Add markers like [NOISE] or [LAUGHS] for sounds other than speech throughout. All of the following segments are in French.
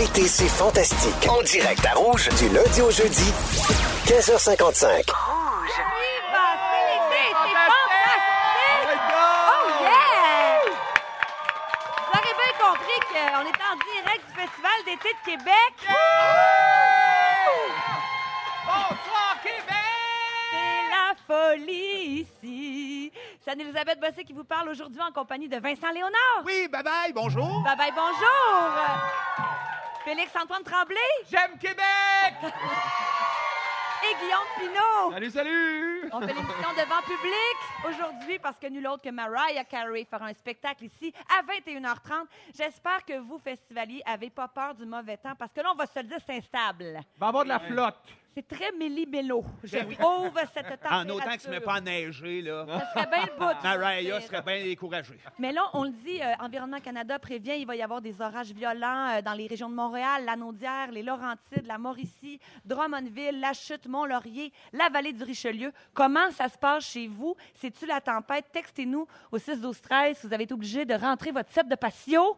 L'été, c'est fantastique. En direct à Rouge, du lundi au jeudi, 15h55. Viva, c'est l'été, c'est fantastique! Oh yeah! Vous aurez bien compris qu'on est en direct du Festival d'été de Québec. Bonsoir, Québec! C'est la folie ici. C'est Anne-Elisabeth Bossé qui vous parle aujourd'hui en compagnie de Vincent Léonard. Oui, bye bye, bonjour. Bye bye, bonjour! Félix-Antoine Tremblay? J'aime Québec! [LAUGHS] et Guillaume Pinot. Salut, salut! On fait l'émission devant public aujourd'hui parce que nul autre que Mariah Carey fera un spectacle ici à 21h30. J'espère que vous, festivaliers, avez pas peur du mauvais temps parce que là, on va se le dire, c'est instable. Va avoir de la flotte. C'est très méli-mélo. Je Ben oui. trouve cette température. [LAUGHS] En autant que tu ne mets pas à neiger, là. Ça serait bien le bout. Mariah serait bien découragée. Mais là, on le dit, euh, Environnement Canada prévient, il va y avoir des orages violents euh, dans les régions de Montréal, la Naudière, les Laurentides, la Mauricie, Drummondville, la Chute, Mont-Laurier, la vallée du Richelieu. Comment ça se passe chez vous? C'est-tu la tempête? Textez-nous au 6 12 13 si vous avez été obligé de rentrer votre set de patio.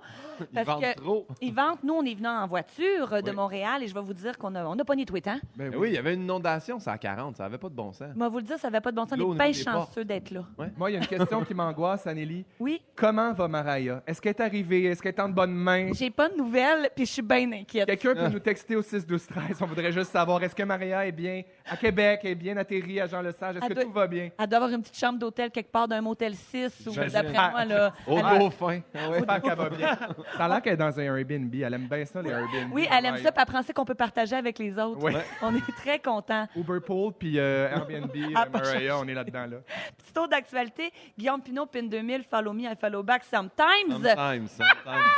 Parce vendent que trop. Ils vendent. Nous, on est venus en voiture euh, de Oui. Montréal et je vais vous dire qu'on a, on a pogné tweet, hein? Ben oui, il y avait une inondation, c'est à 40, ça avait pas de bon sens. Moi, vous le dire, ça n'avait pas de bon sens. On L'eau au est bien niveau des chanceux d'être là. Moi, il y a une question qui m'angoisse, Anneli. Oui, Comment va Mariah? Est-ce qu'elle est arrivée? Est-ce qu'elle est en de bonnes mains? j'ai pas de nouvelles puis je suis bien inquiète. Quelqu'un peut nous texter au 6 12 13 On voudrait juste savoir, est-ce que Maria est bien? À Québec, est bien atterrie à Jean-Lesage? Est-ce Elle que doit- tout va bien? Elle doit avoir une petite chambre d'hôtel quelque part d'un motel 6 ou d'après moi, là. Au elle- dauphin. Ah. J'espère qu'elle va bien. Ça a l'air qu'elle est dans un Airbnb. Elle aime bien ça, les Airbnb. Oui, elle aime ça, puis elle prend ça qu'on peut partager avec les autres. Oui. On est très contents. Uberpool puis euh, Airbnb, [LAUGHS] Ah, euh, Mariah, on est là-dedans. Là. Petit tour d'actualité. Guillaume Pinot, PIN 2000, follow me, I follow back sometimes. Sometimes, sometimes,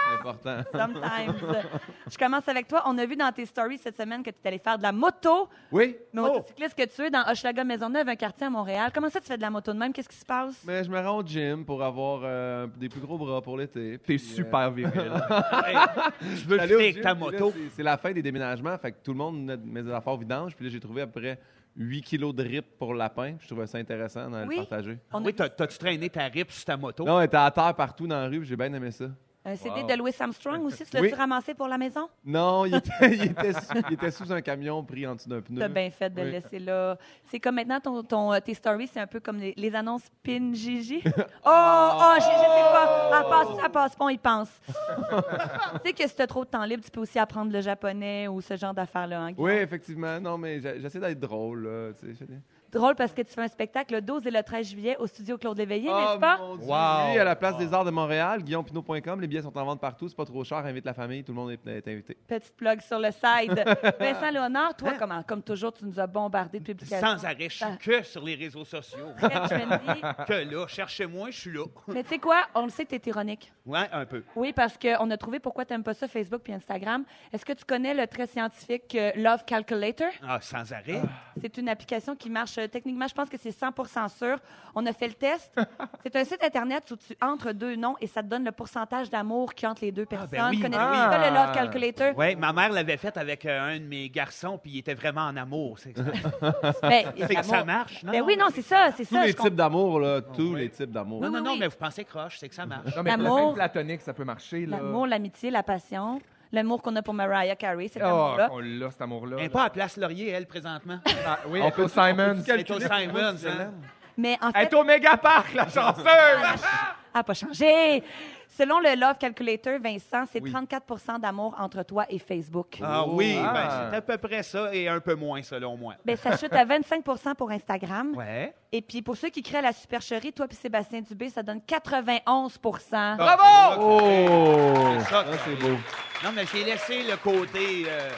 c'est important. [LAUGHS] Sometimes. Je commence avec toi. On a vu dans tes stories cette semaine que tu allé faire de la moto. Oui, Mais motocycliste que tu es dans Hochelaga Maisonneuve, un quartier à Montréal. Comment ça, tu fais de la moto de même? Qu'est-ce qui se passe? mais je me rends au gym pour avoir euh, des plus gros bras pour l'été. T'es puis, euh, super viril. [LAUGHS] Tu veux le J'allais au gym, ta puis là, moto. c'est- C'est la fin des déménagements, fait que tout le monde met mes affaires vidanges. Puis là, j'ai trouvé à peu près 8 kilos de rip pour lapin. Je trouvais ça intéressant Oui. le partager. On a Oui, t'as- t'as-tu traîné ta rip sur ta moto? Non, elle était à terre partout dans la rue, puis j'ai bien aimé ça. CD Wow. de Louis Armstrong aussi. Tu l'as-tu Oui. ramassé pour la maison? Non, il était, [LAUGHS] il était sous, il était sous un camion pris en dessous d'un pneu. T'as bien fait de le laisser là. C'est comme maintenant, ton, ton, euh, tes stories, c'est un peu comme les, les annonces PIN Gigi. [LAUGHS] Oh, oh, je, je sais pas. Elle passe, ça passe pas, y pense. tu sais que si t'as trop de temps libre, tu peux aussi apprendre le japonais ou ce genre d'affaires-là. hein? Oui, effectivement. Non, mais j'essaie d'être drôle. Là, Drôle parce que tu fais un spectacle le 12 et le 13 juillet au studio Claude Léveillé, Oh, n'est-ce pas? mon Dieu. Wow. Oui, à la place des arts de Montréal, guillaumepinot.com. Les billets sont en vente partout. C'est pas trop cher. Invite la famille. Tout le monde est, est invité. Petite plug sur le side. [LAUGHS] Vincent Léonard, toi, comment, comme toujours, tu nous as bombardé de publications. Sans arrêt, je suis que sur les réseaux sociaux. Très trendy. [LAUGHS] que là, cherchez-moi, je suis là. Mais tu sais quoi? On le sait que tu es ironique. Ouais, un peu. Oui, parce qu'on a trouvé pourquoi tu n'aimes pas ça, Facebook puis Instagram. Est-ce que tu connais le très scientifique euh, Love Calculator? Ah, sans arrêt. C'est une application qui marche euh, techniquement, je pense que c'est 100% sûr. On a fait le test. [LAUGHS] C'est un site Internet où tu entres deux noms et ça te donne le pourcentage d'amour a entre les deux personnes. ben oui. Connais-tu Ah. ça, le Love Calculator? Oui, ma mère l'avait fait avec euh, un de mes garçons, puis il était vraiment en amour. C'est [LAUGHS] Ben, c'est que ça l'amour. marche, non? Ben oui, non, c'est ça, c'est Tous ça. les je types d'amour, là. Tous les types d'amour. Non, non, non, oui. mais vous pensez croche, c'est que ça marche. Non, mais L'amour. platonique, ça peut marcher. là. L'amour, l'amitié, la passion. L'amour qu'on a pour Mariah Carey, cet Oh, amour-là. on l'a, cet amour-là. Elle n'est pas à Place Laurier, elle, présentement. [LAUGHS] Ah, oui, On elle est au peut- Simons. Elle est au Simons, hein? Mais en Elle fait, est au Méga Park, la [LAUGHS] chanceuse! elle n'a pas changé. Selon le Love Calculator, Vincent, c'est Oui. 34% d'amour entre toi et Facebook. Ah oui, Ah. ben, c'est à peu près ça et un peu moins, selon moi. Ben, ça chute à 25% pour Instagram. Ouais. Et puis, pour ceux qui créent la supercherie, toi et Sébastien Dubé, ça donne 91 Bravo! Oh! C'est ça, Ça, c'est beau. Non, mais j'ai laissé le côté euh,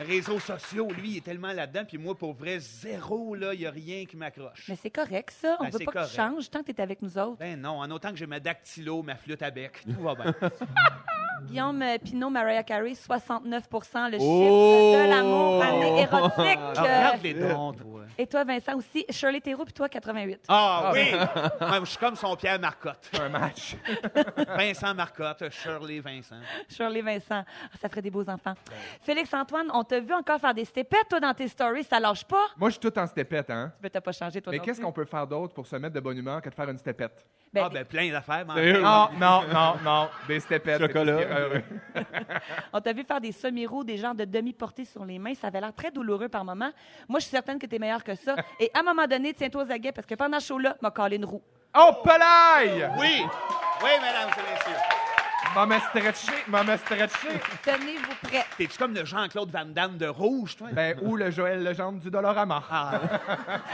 réseaux sociaux. Lui, il est tellement là-dedans. Puis moi, pour vrai, zéro, là, il n'y a rien qui m'accroche. Mais c'est correct, ça. On Ben, veut pas que tu changes tant que tu es avec nous autres. Ben non, en autant que j'ai ma dactylo, ma flûte à bec, tout va bien. [LAUGHS] Guillaume euh, Pinot, Mariah Carey, 69% le chiffre Oh! de l'amour année [LAUGHS] érotique. Ah, regarde les dons, toi. Et toi, Vincent, aussi. Shirley Theroux, puis toi, 88. Ah oui! Ouais, je suis comme son Pierre Marcotte. Un match. [LAUGHS] Vincent Marcotte, Shirley Vincent. Shirley Vincent. Ah, ça ferait des beaux enfants. Félix-Antoine, on t'a vu encore faire des stépettes, toi, dans tes stories. Ça lâche pas? Moi, je suis tout en stépette, hein? Tu t'as pas changé, toi Mais qu'est-ce qu'on peut faire d'autre pour se mettre de bonne humeur que de faire une stépette? Ben, Ah, ben plein d'affaires. Non, non, non, non. Des stepettes. Chocolat. [LAUGHS] On t'a vu faire des semi-roues, des genres de demi-portées sur les mains. Ça avait l'air très douloureux par moment. Moi, je suis certaine que tu es meilleur que ça. Et à un moment donné, tiens-toi aux aguets parce que pendant ce show-là, m'a collé une roue. Oh, pelaille! Oui! Oui, mesdames et messieurs. M'a me stretché, m'a me stretché. Tenez-vous prêts. T'es-tu comme le Jean-Claude Van Damme de rouge, toi? Ben, ou le Joël Legendre du Dolorama. Ah,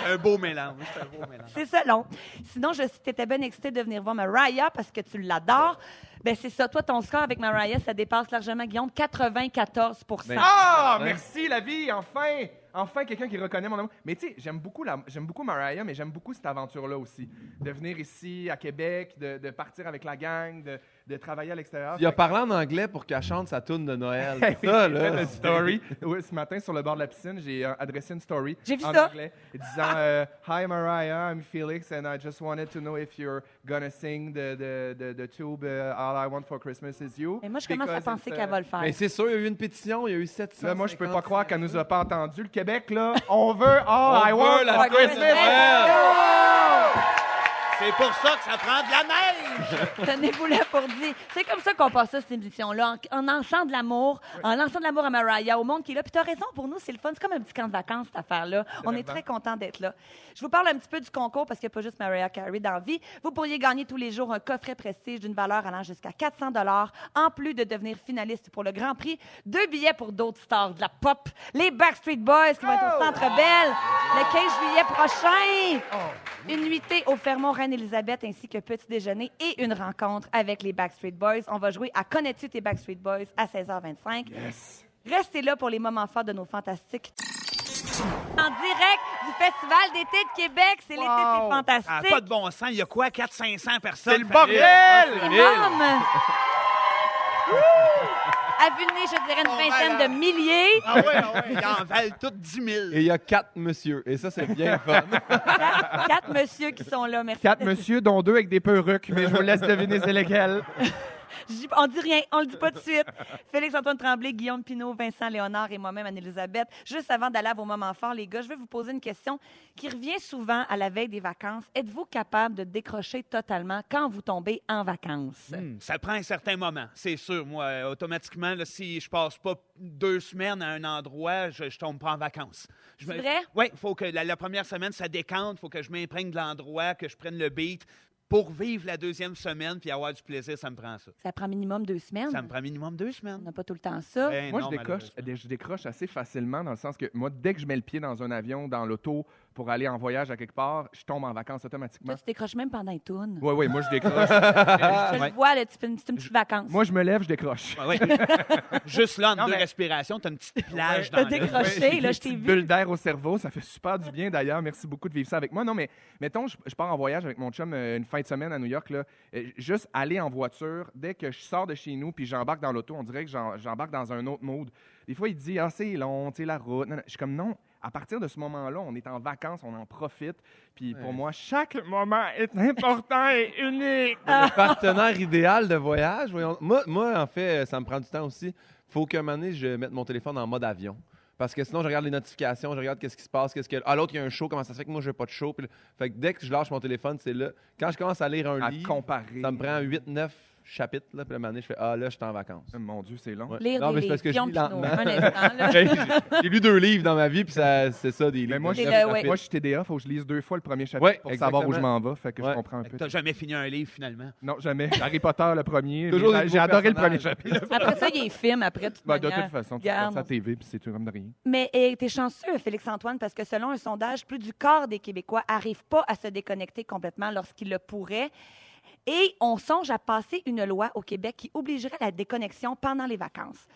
c'est un beau mélange. C'est un beau mélange. C'est ça, long. Sinon, je si t'étais bien excité de venir voir Mariah parce que tu l'adores. Ben c'est ça. Toi, ton score avec Mariah, ça dépasse largement, Guillaume, 94% Ben, Ah, merci la vie, enfin! Enfin, quelqu'un qui reconnaît mon amour. Mais tu sais, j'aime beaucoup, la- j'aime beaucoup Mariah, mais j'aime beaucoup cette aventure-là aussi. De venir ici, à Québec, de, de partir avec la gang, de, de travailler à l'extérieur. Il a parlé en anglais pour qu'elle chante sa tune de Noël. [LAUGHS] Ça, là. une story. Oui, ce matin, sur le bord de la piscine, j'ai euh, adressé une story J'ai vu en ça. anglais disant euh, Hi Mariah, I'm Felix, and I just wanted to know if you're gonna sing the, the, the, the tube uh, All I Want for Christmas is You. Mais moi, je commence à penser qu'elle va le faire. Mais c'est sûr, il y a eu une pétition, il y a eu 700. Là, moi, je peux pas croire qu'elle nous a pas entendu. Le Québec, là, on veut All I veut Want la for Christmas Christmas. Noël. C'est pour ça que ça prend de la neige! [LAUGHS] Tenez-vous là pour dire. C'est comme ça qu'on passe ça, cette émission-là, en, en lançant de l'amour, en lançant de l'amour à Mariah, au monde qui est là. Puis t'as raison, pour nous, c'est le fun. C'est comme un petit camp de vacances, cette affaire-là. On est très contents d'être là. Je vous parle un petit peu du concours parce qu'il n'y a pas juste Mariah Carey dans la vie. Vous pourriez gagner tous les jours un coffret prestige d'une valeur allant jusqu'à 400 en plus de devenir finaliste pour le Grand Prix. Deux billets pour d'autres stars de la pop. Les Backstreet Boys qui vont être au Centre Bell le 15 juillet prochain. Une nuitée au Fermont Reine-Élisabeth ainsi que petit déjeuner et une rencontre avec les Backstreet Boys. On va jouer à Connais-tu tes Backstreet Boys à 16h25. Restez là pour les moments forts de nos fantastiques. En direct du Festival d'été de Québec. C'est l'été, c'est Wow. Ah, fantastique. pas de bon sens. Il y a quoi? 400-500 personnes? C'est le bordel! [LAUGHS] À vue de nez, je dirais une vingtaine de milliers. Ah ouais, ah ouais. Ils en valent toutes 10 000. Et il y a quatre monsieur. Et ça, c'est bien fun. [LAUGHS] Quatre, quatre messieurs qui sont là. Merci. Quatre monsieur, dont deux avec des perruques, mais je vous laisse deviner c'est lesquels. [LAUGHS] On dit rien, on le dit pas tout de [LAUGHS] suite. Félix-Antoine Tremblay, Guillaume Pinot, Vincent Léonard et moi-même, Anne-Élisabeth. Juste avant d'aller à vos moments forts, les gars, je vais vous poser une question qui revient souvent à la veille des vacances. Êtes-vous capable de décrocher totalement quand vous tombez en vacances? Hmm, ça prend un certain moment, c'est sûr. Moi, euh, automatiquement, là, si je passe pas deux semaines à un endroit, je, je tombe pas en vacances. Je C'est vrai? Oui, il faut que la, la première semaine, ça décante. Il faut que je m'imprègne de l'endroit, que je prenne le beat. Pour vivre la deuxième semaine puis avoir du plaisir, ça me prend ça. Ça prend minimum deux semaines. Ça me prend minimum deux On semaines. n'a pas tout le temps ça. Ben Moi, non, je, décroche, je décroche assez facilement dans le sens que moi, dès que je mets le pied dans un avion, dans l'auto, pour aller en voyage à quelque part, je tombe en vacances automatiquement. Toi, tu décroches même pendant les tunes. Oui, oui, moi, je décroche. [LAUGHS] Je Ouais. le vois, là, tu fais une, c'est une petite vacance. moi, je me lève, je décroche. Ouais, ouais. [LAUGHS] Juste là, entre Non, deux mais- respirations, tu as une petite plage T'as dans le- décroché, Ouais, j'ai là, je t'ai vu. bulles d'air au cerveau, ça fait super du bien d'ailleurs. Merci beaucoup de vivre ça avec moi. Non, mais mettons, je, je pars en voyage avec mon chum euh, une fin de semaine à New York. Là, Euh, juste aller en voiture, dès que je sors de chez nous puis j'embarque dans l'auto, on dirait que j'embarque dans un autre mode. Des fois, il dit Ah, c'est long, tu sais, la route. Non, non. Je suis comme non. À partir de ce moment-là, on est en vacances, on en profite. Puis pour moi, chaque moment est important et [LAUGHS] unique. Le partenaire idéal de voyage, voyons. Moi, moi, en fait, ça me prend du temps aussi. faut qu'à un moment donné, je mette mon téléphone en mode avion. Parce que sinon, je regarde les notifications, je regarde qu'est-ce qui se passe, qu'est-ce que. Ah, l'autre, il y a un show, comment ça se fait que moi, je n'ai pas de show? Puis fait que dès que je lâche mon téléphone, c'est là. Quand je commence à lire un À livre, comparer. ça me prend 8-9 chapitres. Là, puis donné, je fais Ah, là, je suis en vacances. Mon Dieu, c'est long. Ouais. Lire Non, des mais c'est parce que je lis lentement. [LAUGHS] J'ai lu deux livres dans ma vie, puis ça- c'est ça, des livres. Mais moi, je, C'est neuf le- ouais. chapitres. moi, je suis TDA, faut que je lise deux fois le premier chapitre Ouais, pour savoir où je m'en vais. Fait que Ouais. je comprends un peu. Tu jamais fini un livre, finalement? Non, jamais. Harry Potter, le premier. Toujours J'ai- adoré le premier chapitre. Après ça, il y a les films, après, de toute Ben, de manière. toute façon, tu Regarde. regardes ça à TV, puis c'est tout comme de rien. Mais tu t'es chanceux, Félix-Antoine, parce que selon un sondage, plus du quart des Québécois n'arrivent pas à se déconnecter complètement lorsqu'ils le pourraient. Et on songe à passer une loi au Québec qui obligerait la déconnexion pendant les vacances.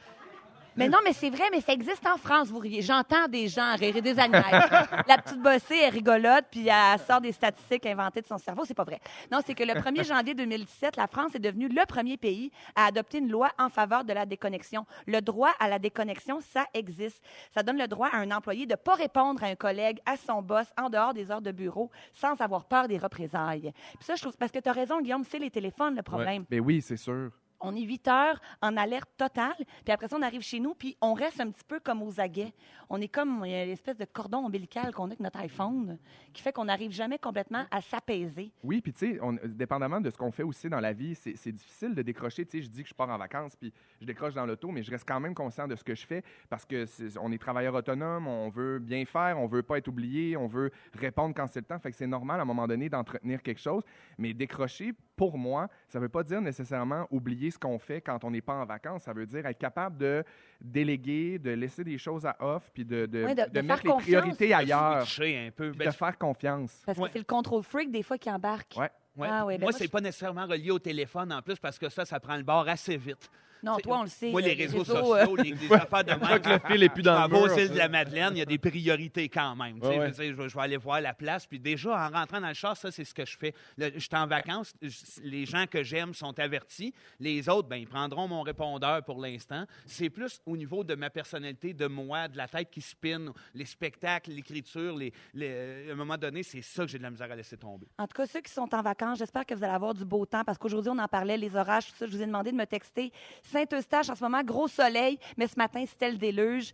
Mais non, mais c'est vrai, mais ça existe en France, vous riez. J'entends des gens rire et des animaux. [LAUGHS] La petite bossée est rigolote, puis elle sort des statistiques inventées de son cerveau. C'est pas vrai. Non, c'est que le 1er [LAUGHS] janvier 2017, la France est devenue le premier pays à adopter une loi en faveur de la déconnexion. Le droit à la déconnexion, ça existe. Ça donne le droit à un employé de ne pas répondre à un collègue, à son boss, en dehors des heures de bureau, sans avoir peur des représailles. Puis ça, je trouve, parce que tu as raison, Guillaume, c'est les téléphones le problème. Mais oui, c'est sûr. On est 8 heures en alerte totale. Puis après ça, on arrive chez nous, puis on reste un petit peu comme aux aguets. On est comme l'espèce de cordon ombilical qu'on a avec notre iPhone qui fait qu'on n'arrive jamais complètement à s'apaiser. Oui, puis tu sais, dépendamment de ce qu'on fait aussi dans la vie, c'est difficile de décrocher. Tu sais, je dis que je pars en vacances, puis je décroche dans l'auto, mais je reste quand même conscient de ce que je fais parce que c'est- on est travailleur autonome, on veut bien faire, on veut pas être oublié, on veut répondre quand c'est le temps. Fait que c'est normal à un moment donné d'entretenir quelque chose. Mais décrocher, pour moi, ça veut pas dire nécessairement oublier ce qu'on fait quand on n'est pas en vacances. Ça veut dire être capable de déléguer, de laisser des choses à off, puis de, de, Ouais, de- de de mettre faire les confiance. priorités ailleurs, Switcher un peu. puis Ben, de faire confiance. Parce Ouais. que c'est le contrôle freak des fois qui embarque. Ouais. Ouais. Ah oui, ben moi, moi, c'est je- pas nécessairement relié au téléphone en plus parce que ça, ça prend le bord assez vite. Non, toi, on le sait. Moi, euh, les réseaux euh, sociaux, les, [LAUGHS] les affaires de fois que même. le fil est plus dans le mur. de la Madeleine, il y a des priorités quand même. Tu sais, Ouais, je, dire, je vais- je vais aller voir la place. Puis déjà, en rentrant dans le char, ça, c'est ce que je fais. Là, Je suis en vacances. je- Les gens que j'aime sont avertis. Les autres, ben, ils prendront mon répondeur pour l'instant. C'est plus au niveau de ma personnalité, de moi, de la tête qui spinne, les spectacles, l'écriture. Les, les- à un moment donné, c'est ça que j'ai de la misère à laisser tomber. En tout cas, ceux qui sont en vacances, j'espère que vous allez avoir du beau temps parce qu'aujourd'hui, on en parlait, les orages, tout ça. Je vous ai demandé de me texter. Saint-Eustache, en ce moment, gros soleil, mais ce matin, c'était le déluge.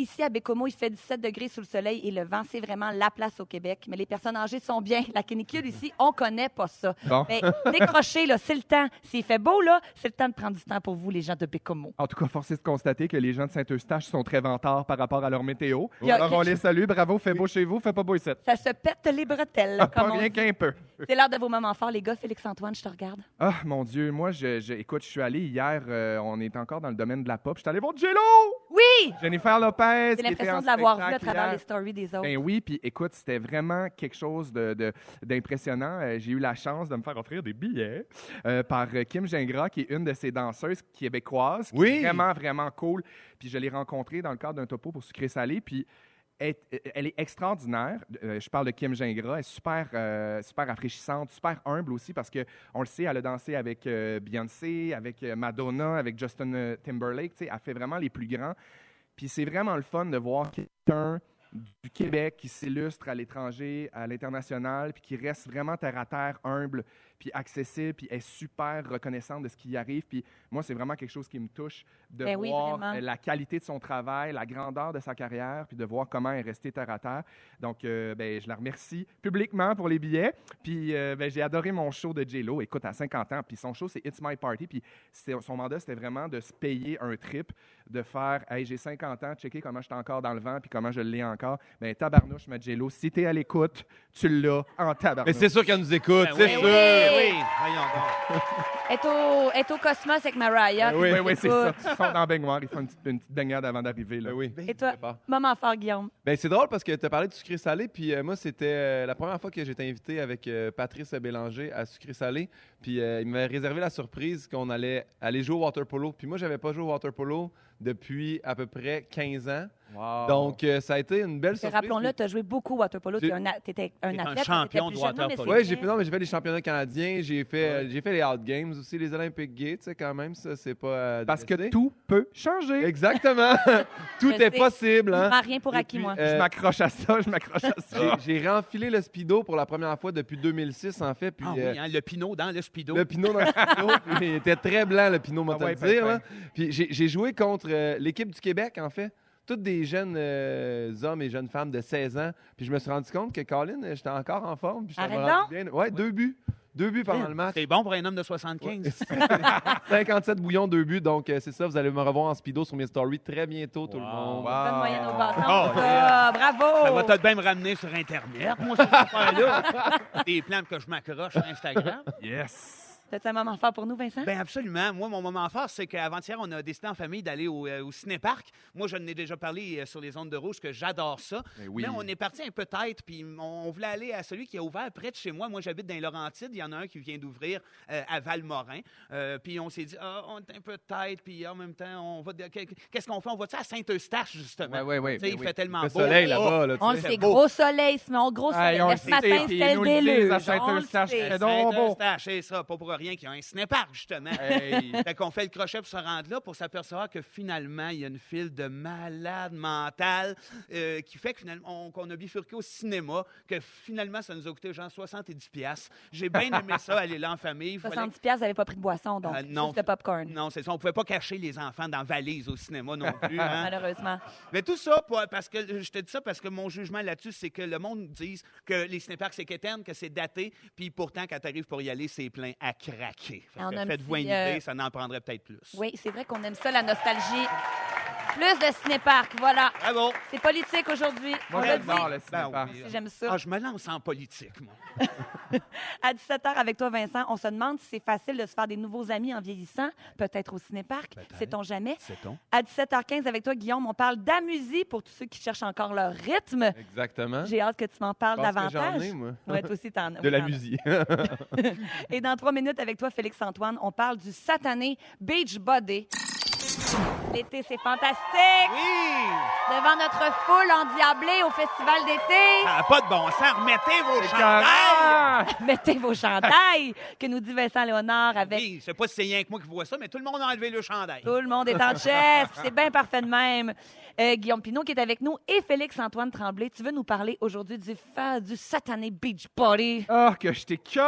Ici, à Bécomo, il fait 17 degrés sous le soleil et le vent, c'est vraiment la place au Québec. Mais les personnes âgées sont bien. La canicule ici, on connaît pas ça. Bon. Mais décrochez, là, c'est le temps. S'il fait beau, là, c'est le temps de prendre du temps pour vous, les gens de Bécomo. En tout cas, force est de constater que les gens de Saint-Eustache sont très vantards par rapport à leur météo. A Alors, on les salue. Bravo, fait beau chez vous, fait pas beau ici. Ça se pète les bretelles, Ah, comme pas rien qu'un peu. C'est l'heure de vos moments forts, les gars. Félix-Antoine, je te regarde. Ah, mon Dieu, moi, je, je- écoute, je suis allé hier, euh, on est encore dans le domaine de la pop. Je suis allé voir Jello! Oui! Jennifer Lopez. J'ai l'impression de l'avoir vu à travers les stories des autres. Ben oui, puis écoute, c'était vraiment quelque chose de- de- d'impressionnant. Euh, J'ai eu la chance de me faire offrir des billets euh, par Kim Gingras, qui est une de ces danseuses québécoises, qui Oui. est vraiment, vraiment cool. Puis je l'ai rencontrée dans le cadre d'un topo pour sucré salé, puis elle, elle est extraordinaire. Euh, je parle de Kim Gingras. Elle est super, euh, super rafraîchissante, super humble aussi parce que on le sait, elle a dansé avec euh, Beyoncé, avec euh, Madonna, avec Justin euh, Timberlake. tu sais, Elle fait vraiment les plus grands. Puis c'est vraiment le fun de voir quelqu'un du Québec qui s'illustre à l'étranger, à l'international, puis qui reste vraiment terre à terre, humble, puis accessible, puis est super reconnaissante de ce qui y arrive. Puis moi, c'est vraiment quelque chose qui me touche de Ben voir euh, la qualité de son travail, la grandeur de sa carrière, puis de voir comment elle est restée terre à terre. Donc, euh, ben, je la remercie publiquement pour les billets. Puis, euh, ben, j'ai adoré mon show de J-Lo. Écoute, à 50 ans, puis son show, c'est It's My Party. Puis, son mandat, c'était vraiment de se payer un trip, de faire Hey, j'ai 50 ans, checker comment je suis encore dans le vent, puis comment je l'ai encore. Ben, tabarnouche, ma J-Lo, si t'es à l'écoute, tu l'as en Mais tabarnouche. c'est sûr qu'elle nous écoute, Ben c'est oui, sûr. Oui, oui. Voyons donc. [LAUGHS] est au, est au Cosmos avec Mariah. oui, puis oui, c'est ça. Ils sont dans baignoire, ils font une petite, une petite baignade avant d'arriver. là. Ben oui. Et toi, Prépare. moment fort, Guillaume? Ben, c'est drôle parce que tu as parlé de sucré salé, puis euh, moi, c'était euh, la première fois que j'étais invité avec euh, Patrice Bélanger à sucré salé. Puis euh, il m'avait réservé la surprise qu'on allait aller jouer au water polo. Puis moi, j'avais pas joué au water polo depuis à peu près 15 ans. Wow. Donc, euh, ça a été une belle surprise. Rappelons-le, tu as joué beaucoup au water polo. Tu J'ai- un, a- t'étais un athlète. champion de water-polo. Oui, j'ai fait, non, mais j'ai fait les championnats canadiens, j'ai fait, euh, j'ai fait les Out Games aussi, les tu sais, quand même, ça, c'est pas. euh, Parce que tout peut changer. Exactement! [LAUGHS] Tout Je est sais. possible, Je hein? prends rien pour Et acquis, puis, moi. euh, Je m'accroche à ça, je m'accroche à ça. J'ai j'ai renfilé le Speedo pour la première fois depuis 2006, en fait. Puis, Ah euh, oui, hein, le pinot dans le speedo. Le Pinot dans le Speedo, [LAUGHS] il était très blanc, le Pinot, moi, Ah ouais, le dire. ben, là. Puis j'ai joué contre l'équipe du Québec, en fait. Toutes des jeunes euh, hommes et jeunes femmes de 16 ans. Puis je me suis rendu compte que Colin, euh, j'étais encore en forme. Puis Arrête bien. Ouais, deux buts. Deux buts pendant le match. C'est bon pour un homme de 75. 57 [LAUGHS] bouillons, deux buts. Donc, euh, c'est ça. Vous allez me revoir en speedo sur mes stories très bientôt, tout le Wow. monde. Bonne moyenne au bâton. Oh. Bravo! Ça va peut-être bien me ramener sur Internet, moi, cette affaire-là. Des plans que je m'accroche sur Instagram. Yes. C'est un moment fort pour nous, Vincent? Ben absolument. Moi, mon moment fort, c'est qu'avant-hier, on a décidé en famille d'aller au, euh, au cinéparc. Moi, je n'ai déjà parlé euh, sur les ondes de rouge que j'adore ça. Ben oui. Mais on est parti un peu tête, puis on, on voulait aller à celui qui a ouvert près de chez moi. Moi, j'habite dans les Laurentides. Il y en a un qui vient d'ouvrir euh, à Valmorin. Euh, puis on s'est dit, ah, on est un peu tête, puis en même temps, on va. de- Qu'est-ce qu'on fait? On va-tu à Saint-Eustache, justement? Ouais, ouais, ouais, Tu sais, ben il oui. fait tellement Le beau. soleil là-bas. Là, on le sait, gros soleil, ce- gros soleil. On le matin, c'était le à on le Saint-Eustache, sait. c'est donc beau. Saint-Eustache, c'est ça, pas pour rien qu'il y a un cinépark, justement. Hey. Fait qu'on fait le crochet pour se rendre là pour s'apercevoir que finalement, il y a une file de malades mentales euh, qui fait que finalement, on- qu'on a bifurqué au cinéma, que finalement, ça nous a coûté genre 70 pièces. J'ai bien aimé ça, aller là en famille. Il fallait- 70 pièces, vous n'avez pas pris de boisson, donc Euh, non. juste de popcorn. Non, c'est ça. On pouvait pas cacher les enfants dans valise au cinéma non [LAUGHS] plus. hein. Malheureusement. Mais tout ça, parce que je te dis ça parce que mon jugement là-dessus, c'est que le monde dise que les cinéparks, c'est quétaine, que c'est daté, puis pourtant, quand tu arrives pour y aller, c'est plein à un Faites-vous une euh, idée, ça n'en prendrait peut-être plus. Oui, c'est vrai qu'on aime ça, la nostalgie. Plus de cinépark, voilà. Bravo! C'est politique aujourd'hui. Moi, l'a j'adore le Ben oui. J'aime ça. Ah, je me lance en politique, moi. [LAUGHS] À 17h avec toi, Vincent, on se demande si c'est facile de se faire des nouveaux amis en vieillissant, peut-être au cinépark, sait-on jamais. C'est-on? À 17h15 avec toi, Guillaume, on parle d'amusie pour tous ceux qui cherchent encore leur rythme. Exactement. J'ai hâte que tu m'en parles Je pense que davantage. j'en ai, moi. Ouais, toi aussi, t'en as. De la Oui, as. musique. [LAUGHS] [LAUGHS] Et dans trois minutes avec toi, Félix-Antoine, on parle du satané Beach Body. L'été, c'est fantastique! Oui! Devant notre foule endiablée au festival d'été, Ça n'a pas de bon sens. Remettez vos chandails! [LAUGHS] mettez vos chandails, que nous dit Vincent Léonard avec Oui, je sais pas si c'est rien que moi qui vois ça, mais tout le monde a enlevé le chandail. Tout le monde est en chef. C'est bien parfait de même. Euh, Guillaume Pinot qui est avec nous et Félix-Antoine Tremblay. Tu veux nous parler aujourd'hui du, fa- du satané Beach Body? Oh, que je t'ai curé!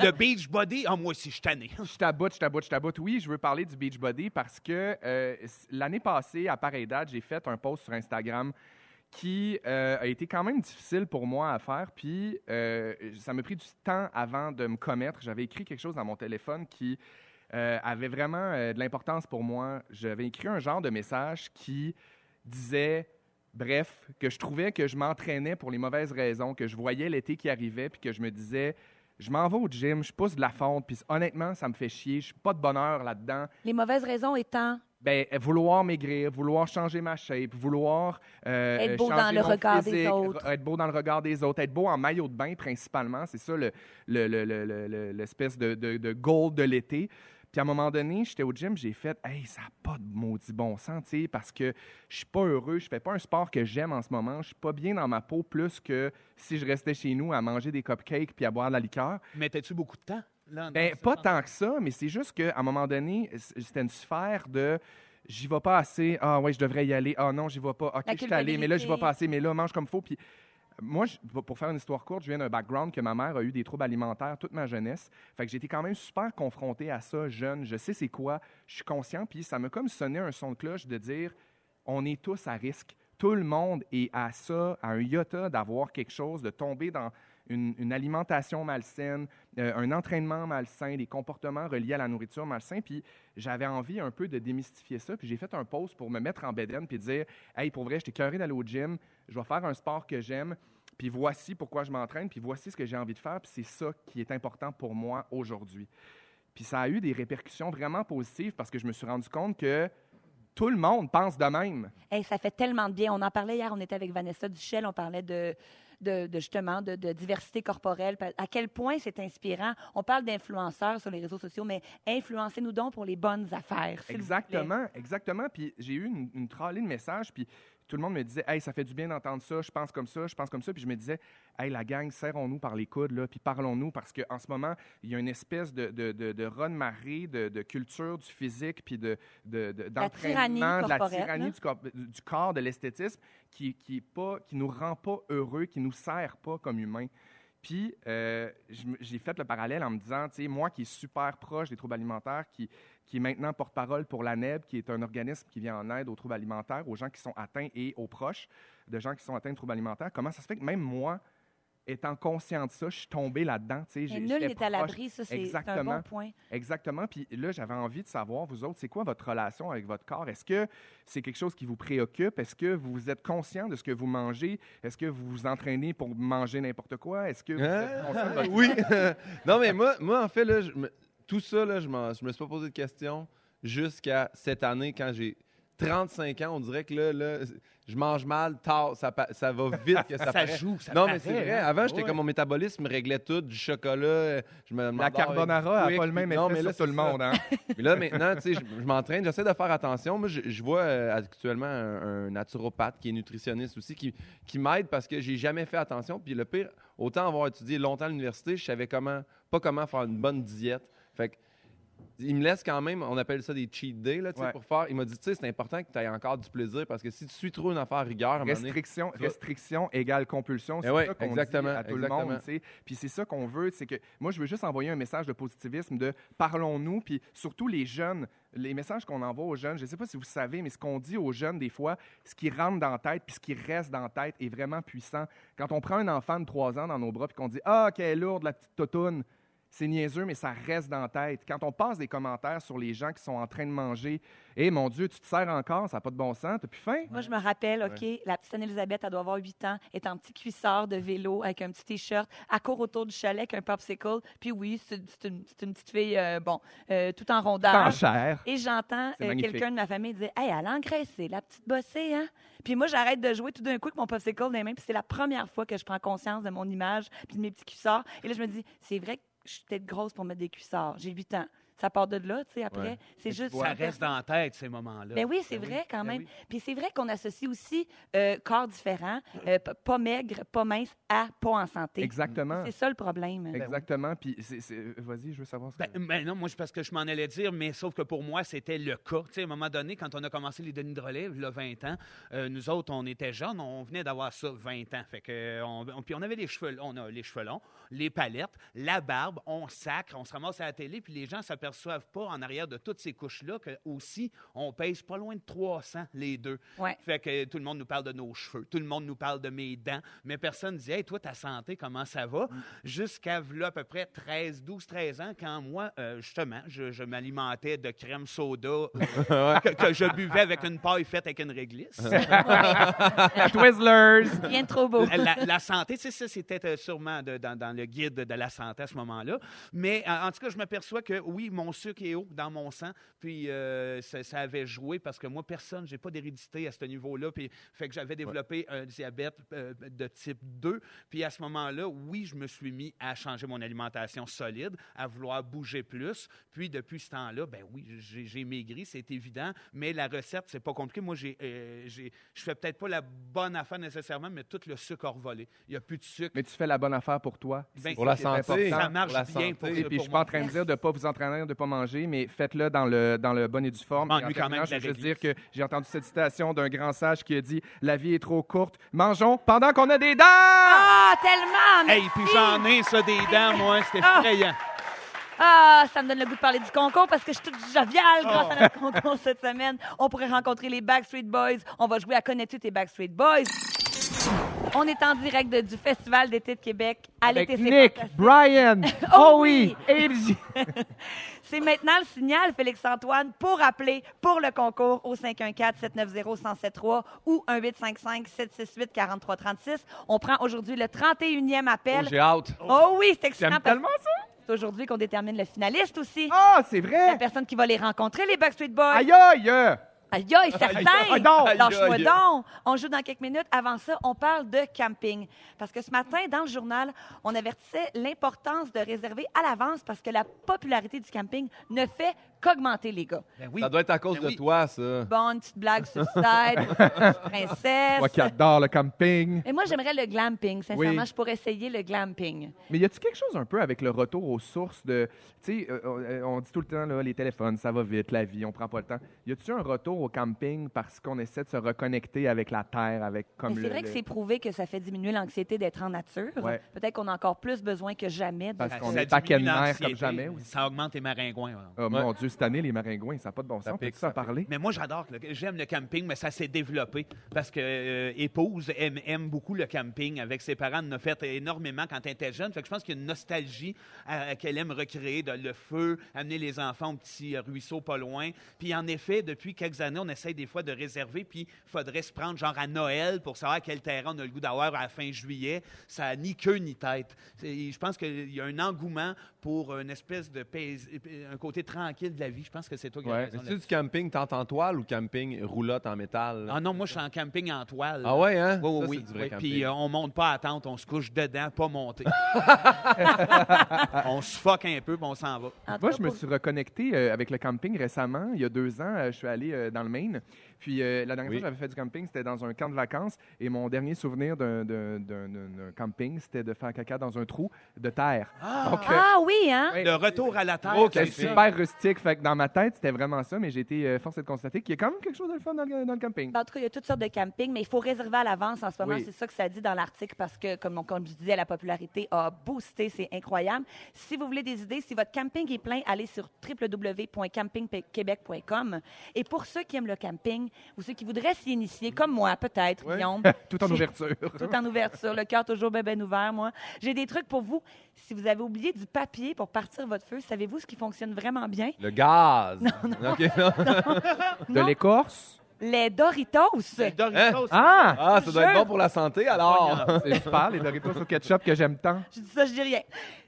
Le beach body, ah, moi aussi, je suis tanné. Je t'aboute, je t'aboute, je t'aboute. Oui, je veux parler du Beachbody parce que euh, l'année passée, à pareille date, j'ai fait un post sur Instagram qui euh, a été quand même difficile pour moi à faire. Puis euh, ça m'a pris du temps avant de me commettre. J'avais écrit quelque chose dans mon téléphone qui avait vraiment de l'importance pour moi. J'avais écrit un genre de message qui disait, bref, que je trouvais que je m'entraînais pour les mauvaises raisons, que je voyais l'été qui arrivait, puis que je me disais, je m'en vais au gym, je pousse de la fonte, puis honnêtement, ça me fait chier. Je suis pas de bonheur là-dedans. Les mauvaises raisons étant? Ben, vouloir maigrir, vouloir changer ma shape, vouloir euh, Être beau dans le regard des autres. Être beau dans le regard des autres, être beau en maillot de bain principalement, c'est ça le- le- le- l'espèce de, de, de goal de l'été. Puis à un moment donné, j'étais au gym, j'ai fait Hey, ça n'a pas de maudit bon sens, tu sais, parce que je suis pas heureux, je fais pas un sport que j'aime en ce moment, je suis pas bien dans ma peau plus que si je restais chez nous à manger des cupcakes puis à boire de la liqueur. Mettais-tu beaucoup de temps? Là, Ben, pas tant que ça, mais c'est juste qu'à un moment donné, c'était une sphère de j'y vais pas assez, ah ouais, je devrais y aller, ah non, j'y vais pas, ok, je suis allé, mais là, j'y vais pas assez, mais là, mange comme faut. Puis moi, pour faire une histoire courte, je viens d'un background que ma mère a eu des troubles alimentaires toute ma jeunesse. Fait que été quand même super confronté à ça jeune. Je sais c'est quoi, je suis conscient, puis ça m'a comme sonné un son de cloche de dire on est tous à risque. Tout le monde est à ça, à un iota d'avoir quelque chose, de tomber dans une, alimentation malsaine, euh, un entraînement malsain, des comportements reliés à la nourriture malsains. Puis j'avais envie un peu de démystifier ça. Puis j'ai fait un post pour me mettre en bedaine puis dire Hey, pour vrai, j'étais curieux d'aller au gym, je vais faire un sport que j'aime. Puis voici pourquoi je m'entraîne, puis voici ce que j'ai envie de faire, puis c'est ça qui est important pour moi aujourd'hui. Puis ça a eu des répercussions vraiment positives parce que je me suis rendu compte que tout le monde pense de même. Hey, ça fait tellement de bien. On en parlait hier, on était avec Vanessa Duchel, on parlait de, de, justement de, diversité corporelle, à quel point c'est inspirant. On parle d'influenceurs sur les réseaux sociaux, mais influencez-nous donc pour les bonnes affaires. Exactement, exactement. Puis j'ai eu une, une tralée de messages, puis tout le monde me disait Hey, ça fait du bien d'entendre ça, je pense comme ça, je pense comme ça. Puis je me disais Hey, la gang, serrons-nous par les coudes, là, puis parlons-nous, parce qu'en ce moment, il y a une espèce de, de, de, de raz-de-marée de, de culture du physique, puis de, d'entraînement, de la tyrannie du corps, du corps, de l'esthétisme, qui, qui, est pas, qui nous rend pas heureux, qui nous sert pas comme humains. Puis, euh, j'ai fait le parallèle en me disant, tu sais, moi qui est super proche des troubles alimentaires, qui, qui est maintenant porte-parole pour la NEB, qui est un organisme qui vient en aide aux troubles alimentaires, aux gens qui sont atteints et aux proches de gens qui sont atteints de troubles alimentaires, comment ça se fait que même moi, étant conscient de ça, je suis tombé là-dedans, tu sais, Mais j'ai- nul n'est à l'abri, ça, c'est un Exactement. bon point. Exactement. Puis là, j'avais envie de savoir, vous autres, c'est quoi votre relation avec votre corps? Est-ce que c'est quelque chose qui vous préoccupe? Est-ce que vous êtes conscient de ce que vous mangez? Est-ce que vous vous entraînez pour manger n'importe quoi? Est-ce que vous êtes conscient de Ah, votre oui. [LAUGHS] non, mais moi, moi, en fait, là, je me- tout ça, là, je ne me suis pas posé de questions jusqu'à cette année quand j'ai. Tu 35 ans, on dirait que là, là je mange mal, tard, ça, ça va vite que ça, [LAUGHS] Ça joue, ça Non, mais c'est vrai. hein? Avant, j'étais Ouais. comme mon métabolisme réglait tout, du chocolat. Je me La carbonara n'a pas le même non, effet mais là, sur tout le monde. Hein? [LAUGHS] Mais là, maintenant, tu sais, je, je m'entraîne, j'essaie de faire attention. Moi, je, je vois euh, actuellement un, un naturopathe qui est nutritionniste aussi, qui, qui m'aide parce que j'ai jamais fait attention. Puis le pire, autant avoir étudié longtemps à l'université, je savais comment, pas comment faire une bonne diète. Fait que, il me laisse quand même, on appelle ça des cheat days, là, tu sais, Ouais. pour faire. Il m'a dit, tu sais, c'est important que tu aies encore du plaisir parce que si tu suis trop une affaire rigueur, à un moment donné, Restriction, restriction égale compulsion. C'est Eh ouais, ça qu'on dit à tout exactement. le monde. tu sais. Puis c'est ça qu'on veut. C'est que moi, je veux juste envoyer un message de positivisme, de parlons-nous. Puis surtout les jeunes, les messages qu'on envoie aux jeunes, je ne sais pas si vous savez, mais ce qu'on dit aux jeunes, des fois, ce qui rentre dans la tête puis ce qui reste dans la tête est vraiment puissant. Quand on prend un enfant de 3 ans dans nos bras puis qu'on dit Ah, qu'elle est lourde, la petite totoune. C'est niaiseux, mais ça reste dans la tête. Quand on passe des commentaires sur les gens qui sont en train de manger, Eh mon Dieu, tu te sers encore, ça n'a pas de bon sens, t'as plus faim? Moi, je me rappelle, OK, la petite Anne-Elisabeth, elle doit avoir 8 ans, est en petit cuissard de vélo avec un petit T-shirt, elle court autour du chalet avec un popsicle. Puis oui, c'est une, petite fille, euh, bon, euh, tout en rondeur. cher. Et j'entends euh, quelqu'un de ma famille dire Hey, elle a engraissé, la petite bossée, hein? Puis moi, j'arrête de jouer tout d'un coup avec mon popsicle dans les mains. Puis c'est la première fois que je prends conscience de mon image puis de mes petits cuissards. Et là, je me dis C'est vrai que je suis peut-être grosse pour mettre des cuissards. J'ai 8 ans. Ça part de là, tu sais, après. Ouais. C'est juste. Ça reste dans la tête, ces moments-là. Ben oui, c'est Ben vrai quand ben même. oui. Puis c'est vrai qu'on associe aussi euh, corps différent, euh, pas maigre, pas mince, à pas en santé. Exactement. C'est ça le problème. Exactement. Puis, vas-y, je veux savoir ce que... Ben, ben non, moi, c'est parce que je m'en allais dire, mais sauf que pour moi, c'était le cas. Tu sais, à un moment donné, quand on a commencé les Denis de y a 20 ans, euh, nous autres, on était jeunes, on venait d'avoir ça 20 ans. Fait que, on, on- puis on avait les cheveux, on a les cheveux longs, les palettes, la barbe, on sacre, on se ramasse à la télé, puis les gens s'aperçoivent pas en arrière de toutes ces couches-là que aussi, on pèse pas loin de 300 les deux. Ouais. Fait que tout le monde nous parle de nos cheveux, tout le monde nous parle de mes dents, mais personne dit Hey, toi, ta santé, comment ça va? Jusqu'à v'là à peu près 13, 12, 13 ans, quand moi, euh, justement, je, je m'alimentais de crème soda euh, [LAUGHS] que, que je buvais avec une paille faite avec une réglisse. [LAUGHS] Twizzlers! [LAUGHS] Rien de trop beau. la, la santé, tu sais, ça, c'était euh, sûrement de- dans, dans le guide de la santé à ce moment-là. Mais en, en tout cas, je m'aperçois que oui, mon sucre est haut dans mon sang, puis euh, ça, ça avait joué parce que moi, personne, j'ai pas d'hérédité à ce niveau-là, puis fait que j'avais développé un diabète euh, de type 2. Puis à ce moment-là, oui, je me suis mis à changer mon alimentation solide, à vouloir bouger plus. Puis depuis ce temps-là, ben oui, j'ai maigri, c'est évident, mais la recette, c'est pas compliqué. Moi, j'ai, euh, j'ai- je fais peut-être pas la bonne affaire nécessairement, mais tout le sucre a revolé. Il n'y a plus de sucre. Mais tu fais la bonne affaire pour toi. Ben, Pour la santé. important. ça marche pour la bien santé. pour, Et pour puis, je suis pas en train de dire de ne pas vous entraîner, de ne pas manger, mais faites-le dans le, dans le bon et due forme. Bon, Et en lui, quand même, je veux juste dire que j'ai entendu cette citation d'un grand sage qui a dit « La vie est trop courte, mangeons pendant qu'on a des dents! Ah, tellement! Hey, merci! puis j'en ai ça des dents, moi, c'était Ah. effrayant. Ah, ça me donne le goût de parler du concours parce que je suis toute joviale grâce Oh. à notre concours cette semaine. On pourrait rencontrer les Backstreet Boys. On va jouer à Connais-tu tes Backstreet Boys? On est en direct de- du Festival d'été de Québec à l'été. c'est Nick. Brian, [LAUGHS] Oh oh oui. [LAUGHS] C'est maintenant le signal, Félix-Antoine, pour appeler pour le concours au 514-790-1073 ou 1855-768-4336. On prend aujourd'hui le 31e Oh, appel. j'ai hâte. Oh oui, c'est excitant tellement ça! que c'est aujourd'hui qu'on détermine le finaliste aussi. Ah, c'est La vrai! personne qui va les rencontrer, les Backstreet Boys. Aïe, aïe! Aïe, certain! Lâche-moi donc! On joue dans quelques minutes. Avant ça, on parle de camping. Parce que ce matin, dans le journal, on avertissait l'importance de réserver à l'avance parce que la popularité du camping ne fait qu'augmenter, les gars. Ben oui. Ça doit être à cause Ben de oui. toi, ça. Bon, une petite blague sur le [LAUGHS] side, princesse. Moi qui adore le camping. Et moi, j'aimerais le glamping. Sincèrement, Oui. je pourrais essayer le glamping. Mais y a-tu quelque chose un peu avec le retour aux sources de. Tu sais, euh, on, on dit tout le temps, là, les téléphones, ça va vite, la vie, on prend pas le temps. Y a-tu un retour au camping parce qu'on essaie de se reconnecter avec la terre, avec comme Mais c'est le- vrai que c'est prouvé que ça fait diminuer l'anxiété d'être en nature. Ouais. Peut-être qu'on a encore plus besoin que jamais de Parce Ça- qu'on est paquet de l'anxiété, comme jamais aussi. Ça augmente les maringouins. voilà. Oh mon Dieu, cette année, les maringouins, ça n'a pas de bon sens. pique, en ça parler? Mais moi, j'adore. J'aime le camping, mais ça s'est développé parce que euh, épouse aime, aime beaucoup le camping. Avec ses parents, elle en a fait énormément quand elle était jeune. Fait que je pense qu'il y a une nostalgie qu'elle aime recréer, de, le feu, amener les enfants au petit euh, ruisseau pas loin. Puis en effet, depuis quelques années, on essaye des fois de réserver. Puis il faudrait se prendre genre à Noël pour savoir quel terrain on a le goût d'avoir à la fin juillet. Ça n'a ni queue ni tête. Je pense qu'il y a un engouement pour une espèce de pais- un côté tranquille de la vie. Je pense que c'est toi qui as Ouais. raison. C'est-tu du camping? Tente en toile ou camping roulotte en métal? là? Ah non, moi, je suis en camping en toile. Ah ouais, hein? Oui, oui, Ça, oui. c'est Oui. Puis euh, on monte pas à tente, on se couche dedans, pas monter. [LAUGHS] on se fuck un peu, puis on s'en va. En Moi, je me suis reconnecté euh, avec le camping récemment. Il y a deux ans, euh, je suis allé euh, dans le Maine. Puis euh, la dernière Oui. fois que j'avais fait du camping, c'était dans un camp de vacances. Et mon dernier souvenir d'un- camping, c'était de faire caca dans un trou de terre. Donc, euh, Ah oui, hein? Le retour à la terre, Oh, c'est super rustique. Fait que dans ma tête, c'était vraiment ça. Mais j'ai été euh, forcé de constater qu'il y a quand même quelque chose de fun dans le, dans le camping. Ben, En tout cas, il y a toutes sortes de campings, mais il faut réserver à l'avance en ce moment. Oui. C'est ça que ça dit dans l'article parce que, comme, comme je disais, la popularité a boosté. C'est incroyable. Si vous voulez des idées, si votre camping est plein, allez sur www.campingquebec.com. Et pour ceux qui aiment le camping ou ceux qui voudraient s'y initier, comme moi, peut-être, Ouais. Guillaume, [LAUGHS] Tout en ouverture. [LAUGHS] tout en ouverture, le cœur toujours bien, ouvert, moi. J'ai des trucs pour vous. Si vous avez oublié du papier pour partir votre feu, savez-vous ce qui fonctionne vraiment bien? Le gaz. Non. [LAUGHS] De Non. l'écorce? Les Doritos. Les Doritos, Ah! Ah, ça doit être bon pour la santé, alors. C'est super, les Doritos au ketchup que j'aime tant. Je dis ça, je dis rien.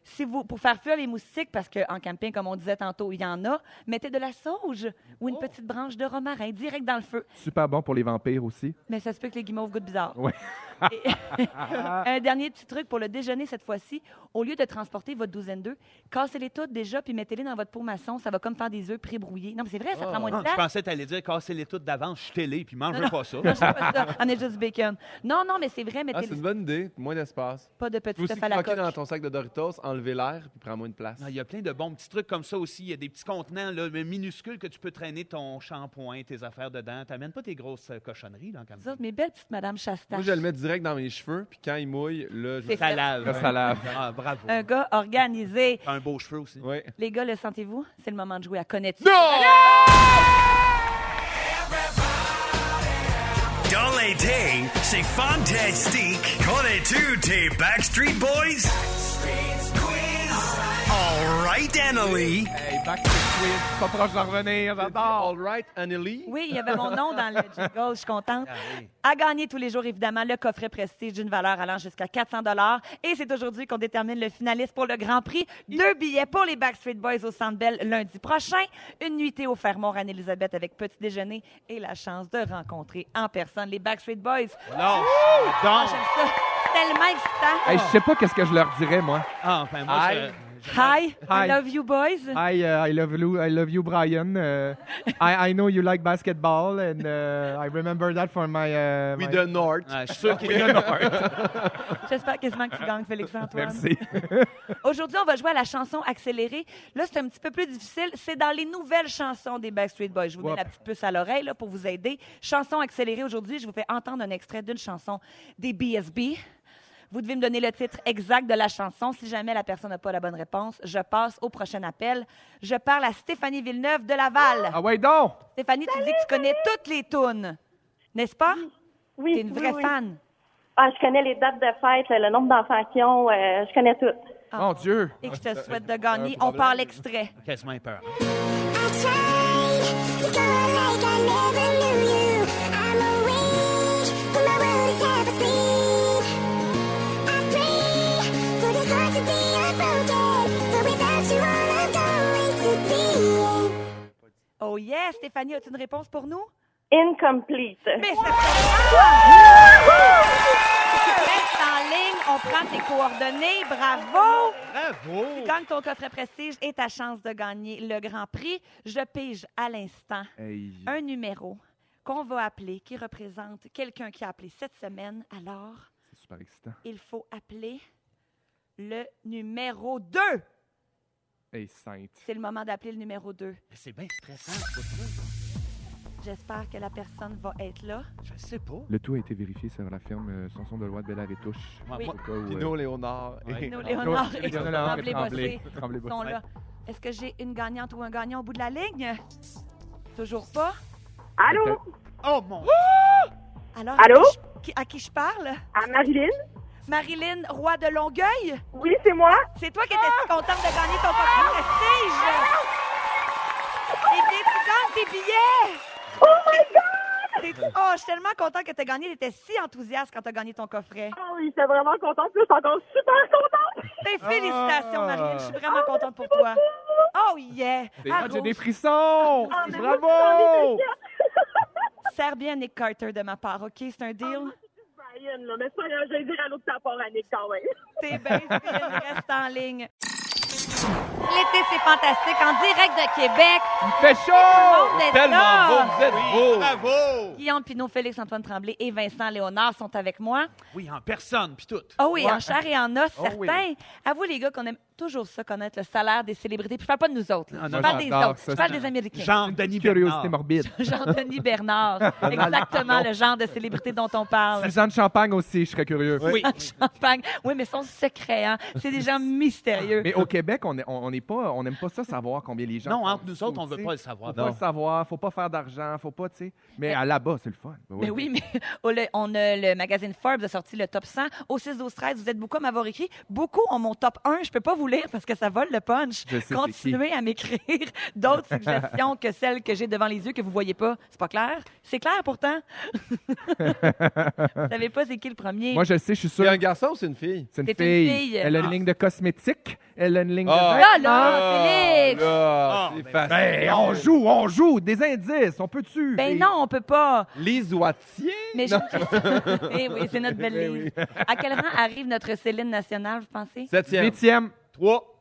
Si vous, pour faire fuir les moustiques, parce qu'en camping, comme on disait tantôt, il y en a, mettez de la sauge ou une petite branche de romarin direct dans le feu. Super bon pour les vampires aussi. Mais ça se peut que les guimauves goûtent bizarre. Ouais. [LAUGHS] Un dernier petit truc pour le déjeuner cette fois-ci. Au lieu de transporter votre douzaine d'œufs, cassez-les toutes déjà puis mettez-les dans votre pot maçon. Ça va comme faire des œufs pré-brouillés. Non, mais c'est vrai, ça Ah. prend moins de Ah, place. je pensais que tu allais dire casser les toutes d'avance, jetez-les, puis mange Non, non. pas ça. [LAUGHS] Pas. On est juste du bacon. Non, non, mais c'est vrai, Ah, mettez c'est une bonne idée. Moins d'espace. pas de Tu peux aussi œufs à la croquer coque. dans ton sac de Doritos, enlever l'air, puis prendre moins de place. Non, Il y a plein de bons petits trucs comme ça aussi. Il y a des petits contenants là, minuscules que tu peux traîner ton shampoing, tes affaires dedans. T'amènes pas tes grosses euh, cochonneries là, comme Vous ça. autres, mes belles petites Madame Chastache. Moi, je le mets direct dans mes cheveux, puis quand il mouille, là, je C'est Ça lave. Là, ça lave. Ah, bravo. Un gars organisé. T'as un beau cheveu aussi. Oui. Les gars, le sentez-vous? C'est le moment de jouer à Connais-tu? Dans l'été, c'est fantastique. Connais-tu tes Backstreet Boys? Right, Annalie? Hey, back to quiz. Pas proche d'en revenir, j'adore. All right, Anneli. Oui, il y avait mon nom dans le [LAUGHS] jingle, je suis contente. Ah. À gagner tous les jours, évidemment, le coffret prestige d'une valeur allant jusqu'à 400 Et c'est aujourd'hui qu'on détermine le finaliste pour le Grand Prix. Deux billets pour les Backstreet Boys au Centre Bell lundi prochain. Une nuitée au Fermont Anne-Élisabeth avec petit déjeuner et la chance de rencontrer en personne les Backstreet Boys. Non, Ah, donc. j'aime ça. C'est tellement excitant. Hey, je sais pas qu'est-ce que je leur dirais, moi. Ah, enfin, moi, je- je- Hi, I Hi. love you, boys. Hi, uh, I love you, I love you, Brian. Uh, I, I know you like basketball, and uh, I remember that for my. Uh, We my- the North. Ah, je suis sûr qu'il [LAUGHS] J'espère quasiment que tu gagnes, Félix-Antoine. Merci. [LAUGHS] Aujourd'hui, on va jouer à la chanson accélérée. Là, c'est un petit peu plus difficile. C'est dans les nouvelles chansons des Backstreet Boys. Je vous mets la petite puce à l'oreille là, pour vous aider. Chanson accélérée aujourd'hui, je vous fais entendre un extrait d'une chanson des BSB. Vous devez me donner le titre exact de la chanson. Si jamais la personne n'a pas la bonne réponse, je passe au prochain appel. Je parle à Stéphanie Villeneuve de Laval. ah ouais, donc! Stéphanie, tu dis que tu connais toutes les tunes, n'est-ce pas? Oui. T'es une vraie oui, oui. fan. Ah, je connais les dates de fête, le nombre d'enfants qui ont, euh, je connais tout. Ah. Mon Dieu! Et que je te souhaite de gagner. On parle l'extrait. quasiment peur. Oh yes, Stéphanie, as-tu une réponse pour nous? Incomplete. Mais c'est Reste en ligne, on prend tes coordonnées, bravo! Bravo! Tu gagnes ton coffret prestige et ta chance de gagner le Grand Prix. Je pige à l'instant Hey. un numéro qu'on va appeler, qui représente quelqu'un qui a appelé cette semaine. Alors, C'est super excitant. il faut appeler le numéro 2. Hey, sainte. C'est le moment d'appeler le numéro 2. Mais C'est bien stressant, ce. J'espère que la personne va être là. Je sais pas. Le tout a été vérifié sur la firme euh, Sanson de loi de Bella Retouche. Oui. où, Pino Léonard. Et- euh, Léonard et Tremblay. Bossé sont là. Est-ce que j'ai une gagnante ou un gagnant au bout de la ligne? Toujours pas. Allô? Oh mon Alors, Allô? À, qui je, à qui je parle? À Marilyn? Marilyn Roy de Longueuil? Oui, c'est moi. C'est toi qui étais si contente de gagner ton coffret prestige! Eh bien, tu gagnes tes billets! Oh my God! Oh, je suis tellement contente que tu as gagné. Tu étais si enthousiaste quand tu as gagné ton coffret. Ah oui, j'étais vraiment contente. Plus, je suis encore super contente. Ben, félicitations, Marilyn. Je suis vraiment contente pour toi. Oh, yeah! J'ai des rouge. frissons! Ah, mais Bravo! Serre bien Nick Carter de ma part, OK? C'est un deal? Là, mais ça, je vais dire à l'autre Annick, quand même. [LAUGHS] T'es bien, Cyril, reste en ligne. L'été, c'est fantastique. En direct de Québec. Il fait Tout chaud! le monde est Tellement là. beau, vous êtes beau. Bravo! Guillaume Pinot, Félix-Antoine Tremblay et Vincent Léonard sont avec moi. Oui, en personne, puis tout. Ah oui, Ouais. en chair et en os, Oh certains. oui. À vous, les gars, qu'on aime toujours ça, connaître le salaire des célébrités. Puis je parle pas de nous autres. là. Ah, je non, parle des autres. ça, je parle des Américains. Jean Denis Curiosité Bernard. morbide. [LAUGHS] Jean-Denis Bernard. [LAUGHS] Exactement le genre de célébrité dont on parle. Suzanne Champagne aussi, je serais curieux. Oui. Champagne. Oui, mais ils sont secrets, hein. C'est des gens mystérieux. Mais au Québec, on est- on on n'est pas, on n'aime pas ça savoir combien les gens. Non, entre nous autres, on veut pas le savoir. Faut pas le savoir, faut pas faire d'argent, faut pas, tu sais. Mais à là-bas, c'est le fun. Mais oui, mais [LAUGHS] oh, le- on a le magazine Forbes a sorti le top 100. Au 6 12 13 vous êtes beaucoup à m'avoir écrit. Beaucoup ont mon top 1. Je peux pas vous lire parce que ça vole le punch. Sais Continuez à m'écrire [LAUGHS] d'autres suggestions que celles que j'ai devant les yeux que vous voyez pas. C'est pas clair? C'est clair pourtant. [LAUGHS] vous savez pas c'est qui le premier? Moi, je le sais, je suis sûr. C'est un garçon ou c'est une fille? C'est une, fille. fille. Elle a une ligne de cosmétiques. Elle a une ligne Ah. de. Là, là, Félix! là, Ah, c'est ben, facile. Ben, on joue, on joue. Des indices, on peut-tu? Ben non, on peut pas. Lise Wattier? Mais question. Eh oui, c'est notre [LAUGHS] belle Ben Lise. À quel rang arrive notre Céline nationale, vous pensez? Septième. Huitième. Trois.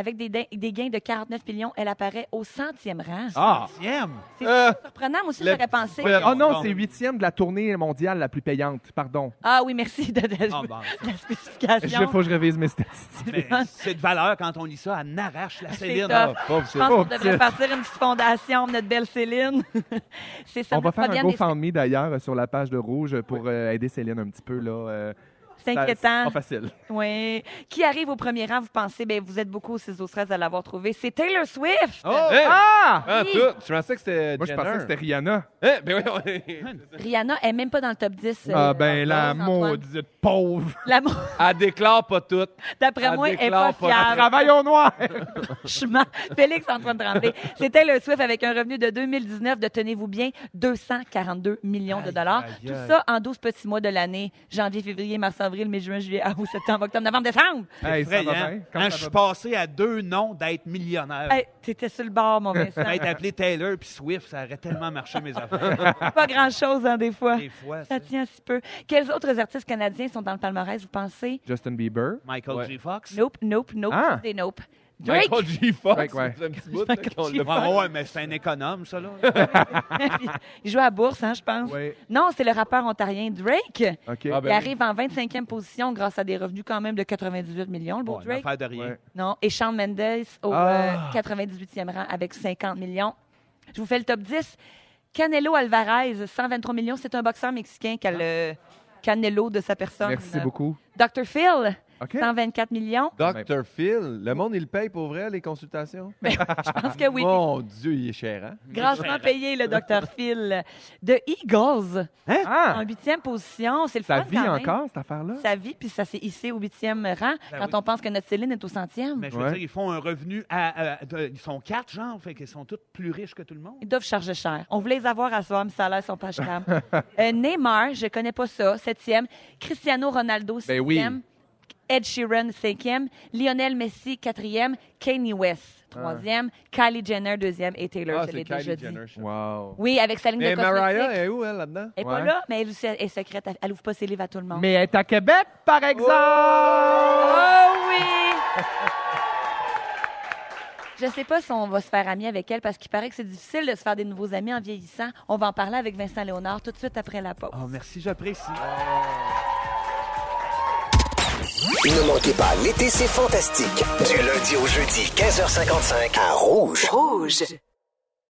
Avec des, gains de 49 millions, elle apparaît au centième rang. Ah! Septième. C'est Euh, surprenant, moi aussi, le j'aurais pensé. Oh non, Bon. c'est huitième de la tournée mondiale la plus payante. Pardon. Ah oui, merci de, de- Ah, bon, la Il spécification. faut que je révise mes statistiques. c'est de valeur quand on lit ça. Elle n'arrache la Céline. Ah, pauvre Je pense Oh, qu'on devrait partir une petite fondation, notre belle Céline. [LAUGHS] c'est ça. On va faire un GoFundMe d'ailleurs euh, sur la page de Rouge pour euh, aider Céline un petit peu. là. Euh, C'est inquiétant. C'est pas facile. Oui. Qui arrive au premier rang, vous pensez? Ben, vous êtes beaucoup au 6 au 13 à l'avoir trouvé. C'est Taylor Swift! Oh! Ah! Ah, Oui. tout. Je pensais que c'était Moi, je pensais que c'était Rihanna. Hein? Ben oui, on est- [LAUGHS] Rihanna est même pas dans le top 10. euh, Ah, ben, la maudite pauvre. La mo- [LAUGHS] Elle déclare pas tout. D'après Elle moi, elle n'est déclare pas fiable. Travaille au noir. [LAUGHS] Franchement, Félix Antoine Tremblay. C'est Taylor Swift avec un revenu de 2019 de, tenez-vous bien, 242 millions de dollars. aïe, Tout aïe. ça en 12 petits mois de l'année. Janvier, février, mars, avril, mai, juin, juillet, août, septembre, octobre, novembre, décembre. Hey, ça va Effrayant. bien. Hein, Comment je suis passé à deux noms d'être millionnaire. Hey, t'étais sur le bord, mon Vincent. Être appelé Taylor puis Swift, ça aurait tellement marché mes affaires. [LAUGHS] Pas grand-chose, hein, des fois. Des fois, Ça tient si peu. Quels autres artistes canadiens sont dans le palmarès, vous pensez? Justin Bieber. Michael Ouais. J. Fox. Nope, nope, nope. Ah. des nope. Drake! Michael G. Fox. Drake, ouais. c'est un petit bout, Michael là, qu'on G. l'a Fox. pas. Ouais, ouais, mais c'est un économe, ça, là. [LAUGHS] Il joue à la bourse, hein, je pense. Oui. Non, c'est le rappeur ontarien Drake. OK. Ah, ben Il oui. arrive en 25e position grâce à des revenus quand même de 98 millions, le beau Bon, une Drake. affaire de rien. Ouais. Non, et Shawn Mendes au Ah. euh, 98e rang avec 50 millions. Je vous fais le top 10. Canelo Alvarez, 123 millions. C'est un boxeur mexicain qui a le Canelo de sa personne. Merci beaucoup. Dr. Phil, OK. 124 millions. Dr. Phil, le monde, il paye pour vrai, les consultations? Je pense que oui. [LAUGHS] Mon Dieu, il est cher, hein? Grassement payé, le Dr. Phil. The Eagles, en Ah! huitième position. C'est le Ça fun vit quand même. encore, cette affaire-là? Ça vit, puis ça s'est hissé au huitième rang Ben quand oui. on pense que notre Céline est au centième. Mais je veux Ouais. dire, ils font un revenu à. à- de- ils sont quatre, genre, fait qu'ils sont tous plus riches que tout le monde. Ils doivent charger cher. On voulait les avoir à soir, mais ça a l'air, ils sont pas achetables. Euh, Neymar, je connais pas ça, septième. Cristiano Ronaldo, Ben oui. sixième. Ed Sheeran, cinquième. Lionel Messi, quatrième. Kanye West, troisième. Kylie Jenner, deuxième. Et Taylor, Ah, je c'est l'ai déjà Kylie dit. Jenner. je sais. Wow. Oui, avec sa ligne Mais de cosmétiques. Mariah, elle est où, elle, là-dedans? Elle est pas là, mais elle aussi est secrète. Elle- ouvre pas ses livres à tout le monde. Mais elle est à Québec, par exemple! Oh oui! Je sais pas si on va se faire ami avec elle parce qu'il paraît que c'est difficile de se faire des nouveaux amis en vieillissant. On va en parler avec Vincent Léonard tout de suite après la pause. Oh, merci, j'apprécie. Ne manquez pas, l'été, c'est fantastique. Du lundi au jeudi, 15h55, à Rouge. Rouge.